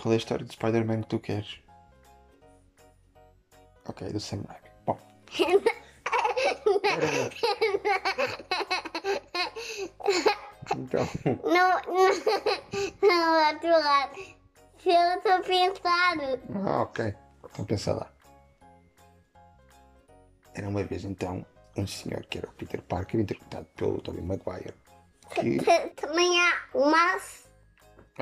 Qual é a história de Spider-Man que tu queres? Ok, do Sam Raimi. Bom. Então, Não, não, não, outro lado. Se eu estou pensando. ah, ok. Então pensa lá. Era uma vez então um senhor que era o Peter Parker, interpretado pelo Tobey Maguire. Que Também há o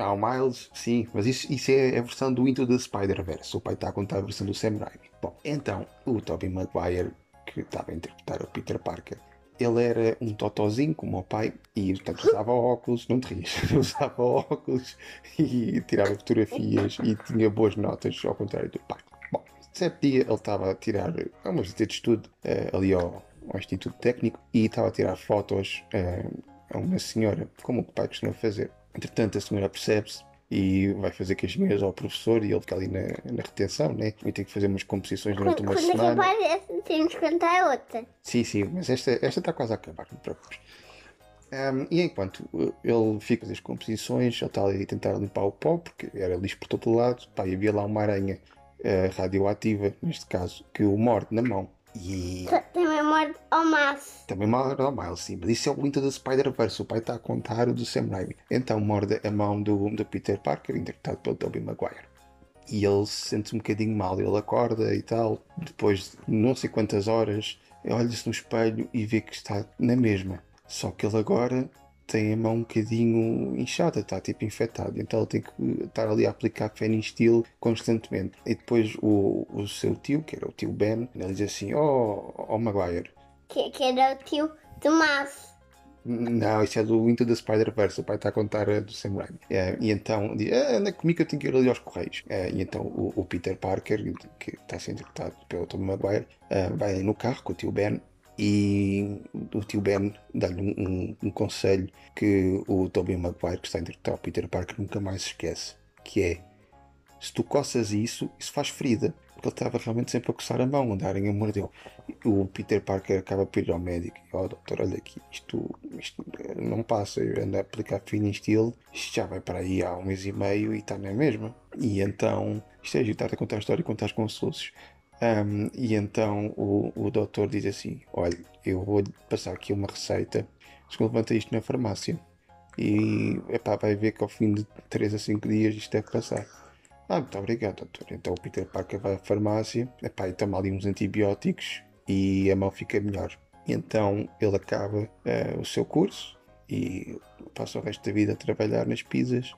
há o Miles, sim, mas isso, isso é a versão do Into the Spider-Verse. O pai está a contar a versão do Sam Raimi. Bom, então o Tobey Maguire, que estava a interpretar o Peter Parker, ele era um totozinho como o pai e portanto usava óculos, não te rias, usava óculos e tirava fotografias e tinha boas notas ao contrário do pai. Bom, certo dia ele estava a tirar uma visita de estudo eh, ali ao, ao Instituto Técnico e estava a tirar fotos eh, a uma senhora, como o pai costuma fazer. Entretanto, a senhora percebe-se e vai fazer queixinhas ao professor e ele fica ali na, na retenção, né? E tem que fazer umas composições durante Quando, uma quando semana. essa, temos que contar outra. Sim, sim, mas esta, esta está quase a acabar, não te preocupes. Ahm, e enquanto uh, ele fica a as composições, ele está ali a tentar limpar o pó, porque era lixo por todo lado, pá, e havia lá uma aranha eh, radioativa, neste caso, que o morde na mão. E Também morde ao mas. também morde ao Miles, sim, mas isso é o Into the Spider-Verse, o pai está a contar o do Sam Raimi. Então morde a mão do, do Peter Parker, interpretado pelo Tobey Maguire. E ele se sente um bocadinho mal, ele acorda e tal, depois de não sei quantas horas, olha-se no espelho e vê que está na mesma. Só que ele agora tem a mão um bocadinho inchada, está tipo infectado, então ele tem que estar ali a aplicar Fenistil constantemente. E depois o, o seu tio, que era o tio Ben, ele diz assim: Oh, oh Maguire, Que, que era o tio do mas. não, isso é do Into the Spider-Verse. O pai está a contar do Sam Raimi. É, e então diz: ah, anda comigo que eu tenho que ir ali aos Correios. É, e então o, o Peter Parker, que está a ser interpretado pelo Tom Maguire, é, vai no carro com o tio Ben. E o tio Ben dá-lhe um, um- um conselho que o Tobey Maguire, que está interpretar o Peter Parker, nunca mais esquece. Que é, se tu coças isso, isso faz ferida. Porque ele estava realmente sempre a coçar a mão, darem a mordeu. O Peter Parker acaba por ir ao médico e, ó doutor, olha aqui, isto, isto não passa, eu ando a aplicar Finistil, isto já vai para aí há um mês e meio e está na mesma. E então, isto é agitado a contar a história e contar os consolosos. Ahm, e então o, o doutor diz assim: Olha, eu vou passar aqui uma receita, se levanta isto na farmácia e epá, vai ver que ao fim de 3 a 5 dias isto deve passar. Ah, muito obrigado, doutor. Então o Peter Parker vai à farmácia epá, e toma ali uns antibióticos e a mão fica melhor. E então ele acaba eh, o seu curso e passa o resto da vida a trabalhar nas pizzas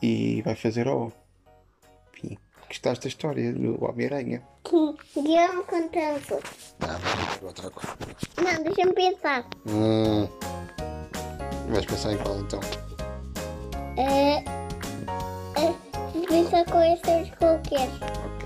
e vai fazer O. Gostaste da história do Homem-Aranha? Que Guilherme contando. Ah, vamos outra coisa. Não, deixa-me pensar. Hum. Vais pensar em qual então? É. É. Pensa com estas qualquer. Ok.